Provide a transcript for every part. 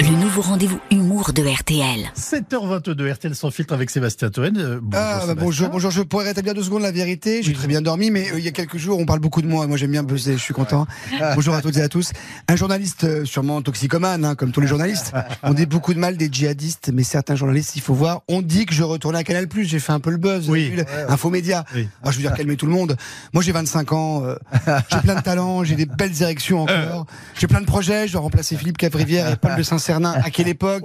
le nouveau rendez-vous humour de RTL. 7h22 RTL sans filtre avec Sébastien Toen. Euh, bonjour, Ah, bah, Sébastien. bonjour, bonjour. Je pourrais rétablir deux secondes la vérité. J'ai Oui. très bien dormi, mais euh, il y a quelques jours, on parle beaucoup de moi. Moi, j'aime bien buzzer. Je suis content. bonjour à toutes et à tous. Un journaliste, euh, sûrement toxicomane, hein, comme tous les journalistes. On dit beaucoup de mal des djihadistes, mais certains journalistes, il faut voir. On dit que je retournais à Canal+. J'ai fait un peu le buzz. Oui. vu, le- Infomédia. Oui. Ah, je veux dire, calmer tout le monde. Moi, j'ai 25 ans. euh, j'ai plein de talents. J'ai des belles érections encore. J'ai plein de projets. Je dois remplacer Philippe Cavrivière et Paul de Saint-Cernin. À quelle époque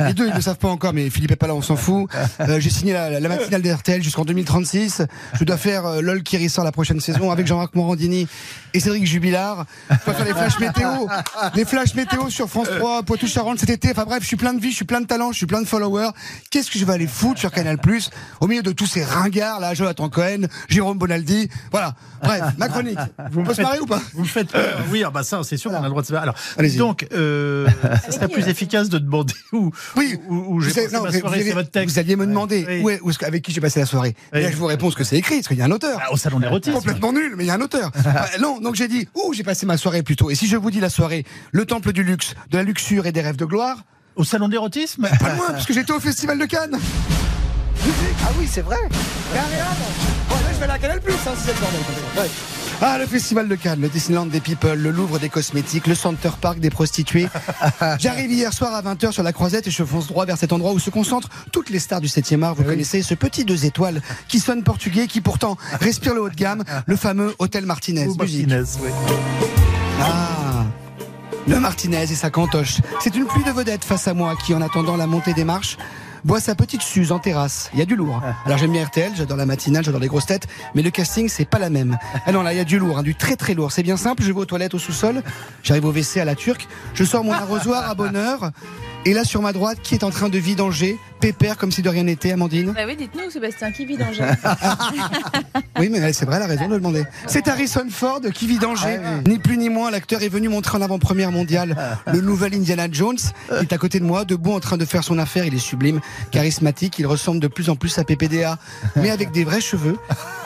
Les deux, ils ne le savent pas encore, mais Philippe est pas là, on s'en fout. Euh, j'ai signé la, la, matinale d'RTL jusqu'en 2036. Je dois faire euh, LOL qui ressort la prochaine saison avec Jean-Marc Morandini et Cédric Jubilard. Je dois faire les flashs météo. Les flashs météo sur France 3, Poitou-Charentes cet été. Enfin bref, je suis plein de vie, je suis plein de talent, je suis plein de followers. Qu'est-ce que je vais aller foutre sur Canal Plus au milieu de tous ces ringards là, Jonathan Cohen, Jérôme Bonaldi? Voilà. Bref, ma chronique. Vous On me peut se faites- marrer ou pas? Vous me faites peur. Oui, ah bah ça, c'est sûr qu'on a le droit de se faire. Alors, Allez-y. donc, euh, serait plus efficace de demander où, Oui. où, où j'ai passé non, ma soirée, avez- c'est votre texte. vous alliez me demander où est- où avec qui j'ai passé la soirée. Et là, je vous réponds ce que c'est écrit, parce qu'il y a un auteur. Ah, au salon d'érotisme. Complètement nul, mais il y a un auteur. Euh, non, donc j'ai dit où j'ai passé ma soirée plutôt? Et si je vous dis la soirée, le temple du luxe, de la luxure et des rêves de gloire, Au salon d'érotisme pas loin, parce que j'étais au festival de Cannes. Ah oui, c'est vrai. Carrément. Bon, là, je vais à Canal Plus, hein, si c'est le bordel. Ouais. Ah, le festival de Cannes, le Disneyland des people, le Louvre des cosmétiques, le Center Park des prostituées. J'arrive hier soir à 20h sur la croisette et je fonce droit vers cet endroit où se concentrent toutes les stars du 7e art. Vous connaissez ce petit deux étoiles qui sonne portugais, qui pourtant respire le haut de gamme, le fameux Hôtel Martinez. Martinez, oui. Ah Le Martinez et sa cantoche. C'est une pluie de vedettes face à moi qui, en attendant la montée des marches, boit sa petite suze en terrasse. Il y a du lourd. Alors j'aime bien RTL, j'adore la matinale, j'adore les grosses têtes, mais le casting, c'est pas la même. Ah non, là, il y a du lourd, hein, du très très lourd. C'est bien simple, je vais aux toilettes au sous-sol, j'arrive au WC à la turque, je sors mon arrosoir à bonne heure, et là, sur ma droite, qui est en train de vidanger, pépère comme si de rien n'était, Amandine Bah oui, dites-nous, Sébastien, qui le Oui, mais c'est vrai, elle a raison de le demander. C'est Harrison Ford qui vit danger. Ni plus ni moins, l'acteur est venu montrer en avant-première mondiale le nouvel Indiana Jones. Il est à côté de moi, debout en train de faire son affaire. Il est sublime, charismatique. Il ressemble de plus en plus à PPDA, mais avec des vrais cheveux.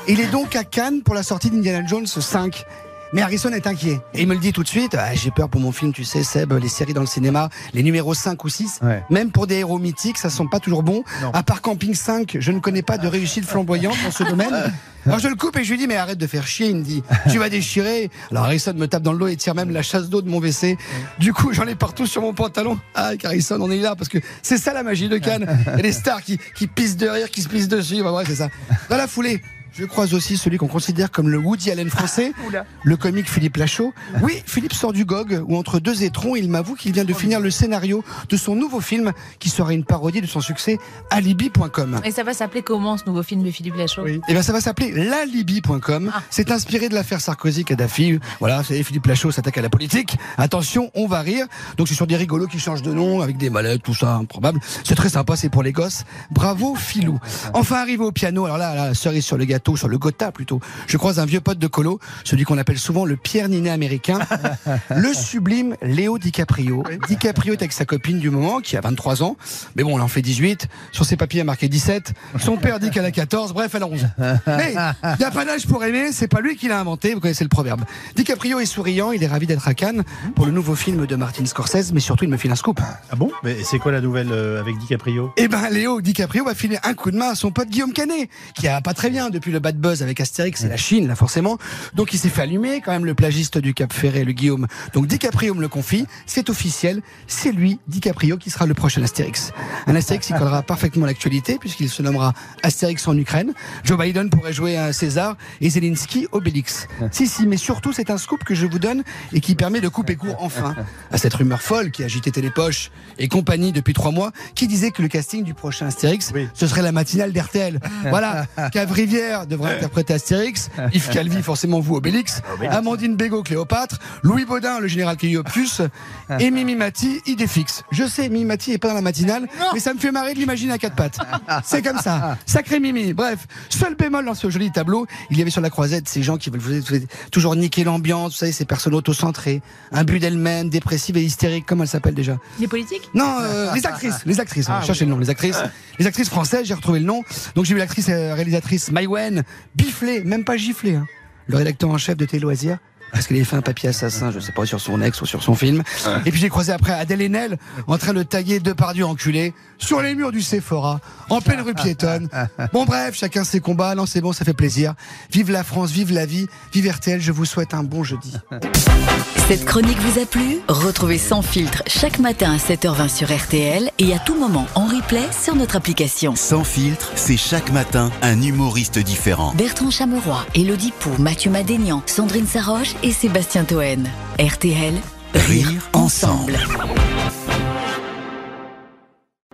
Il est donc à Cannes pour la sortie d'Indiana Jones 5. Mais Harrison est inquiet. Et il me le dit tout de suite. Ah, J'ai peur pour mon film, tu sais, Seb, les séries dans le cinéma, les numéros 5 ou 6. Ouais. Même pour des héros mythiques, ça sent pas toujours bon. Non. À part Camping 5, je ne connais pas de réussite flamboyante dans ce domaine. Alors je le coupe et je lui dis mais arrête de faire chier. Il me dit tu vas déchirer. Alors Harrison me tape dans le dos et tire même la chasse d'eau de mon WC. Du coup j'en ai partout sur mon pantalon. Ah Harrison on est là parce que c'est ça la magie de Cannes. Des stars qui, qui pissent de rire, qui se pissent dessus. Bah, ouais c'est ça. Dans la foulée. Je croise aussi celui qu'on considère comme le Woody Allen français, le comique Philippe Lachaud. Oui, Philippe sort du GOG, où entre deux étrons, il m'avoue qu'il vient de finir le scénario de son nouveau film, qui sera une parodie de son succès Alibi.com. Et ça va s'appeler comment ce nouveau film de Philippe Lachaud? Oui. Et ben ça va s'appeler lalibi.com. Ah. C'est inspiré de l'affaire Sarkozy-Kadhafi. Voilà, c'est Philippe Lachaud s'attaque à la politique. Attention, on va rire. Donc c'est sur des rigolos qui changent de nom avec des mallettes, tout ça, improbable. C'est très sympa, c'est pour les gosses. Bravo Philou. Enfin arrivé au piano, alors là, là, cerise sur le gâteau, sur le Gotha plutôt. Je croise un vieux pote de colo, celui qu'on appelle souvent le Pierre Ninet américain, le sublime Léo DiCaprio. DiCaprio est avec sa copine du moment, qui a 23 ans. Mais bon, on en fait 18. Sur ses papiers, y a marqué 17. Son père dit qu'elle a 14. Bref, elle a 11. Mais il n'y a pas d'âge pour aimer. C'est pas lui qui l'a inventé. Vous connaissez le proverbe. DiCaprio est souriant. Il est ravi d'être à Cannes pour le nouveau film de Martin Scorsese. Mais surtout, il me file un scoop. Ah bon? Mais c'est quoi la nouvelle euh, avec DiCaprio? Eh ben, Léo DiCaprio va filer un coup de main à son pote Guillaume Canet, qui a pas très bien depuis le bad buzz avec Astérix et la Chine, là, forcément. Donc, il s'est fait allumer, quand même, le plagiste du Cap Ferré, le Guillaume. Donc, DiCaprio me le confie. C'est officiel. C'est lui, DiCaprio, qui sera le prochain Astérix. Un Astérix qui collera parfaitement l'actualité, puisqu'il se nommera Astérix en Ukraine. Joe Biden pourrait jouer un César et Zelensky Obélix. Si, si, mais surtout, c'est un scoop que je vous donne et qui permet de couper court enfin à cette rumeur folle qui agitait Télépoche et compagnie depuis trois mois, qui disait que le casting du prochain Astérix, Oui. ce serait la matinale d'RTL. Voilà, Devrait interpréter Astérix, Yves Calvi, forcément vous, Obélix, Amandine Bégaud, Cléopâtre, Louis Baudin, le général Kéliopus, et Mimi Mati, Idéfix. Je sais, Mimi Mati est pas dans la matinale, mais ça me fait marrer de l'imaginer à quatre pattes. C'est comme ça. Sacré Mimi. Bref, seul bémol dans ce joli tableau, il y avait sur la croisette ces gens qui veulent vous- toujours niquer l'ambiance, vous savez, ces personnes autocentrées, un but d'elles-mêmes, dépressives et hystériques, comment elles s'appellent déjà Les politiques? Non, euh, les actrices, les actrices. Ah, on va chercher le nom, les actrices, les actrices françaises. J'ai retrouvé le nom. Donc j'ai vu l'actrice euh, réalisatrice Maïwen, biflée, même pas giflée. hein. Le rédacteur en chef de Télé Loisirs parce qu'elle avait fait un papier assassin, je sais pas, sur son ex ou sur son film. Et puis j'ai croisé après Adèle Haenel en train de taguer Depardieu enculé sur les murs du Sephora, en pleine rue piétonne. Bon bref, chacun ses combats, non c'est bon, ça fait plaisir. Vive la France, vive la vie, vive RTL, je vous souhaite un bon jeudi. Cette chronique vous a plu? Retrouvez Sans filtre chaque matin à 7h20 sur RTL et à tout moment en replay sur notre application. Sans filtre, c'est chaque matin un humoriste différent. Bertrand Chameroy, Elodie Pou, Mathieu Madénian, Sandrine Saroche et Sébastien Toen. RTL, Rire ensemble.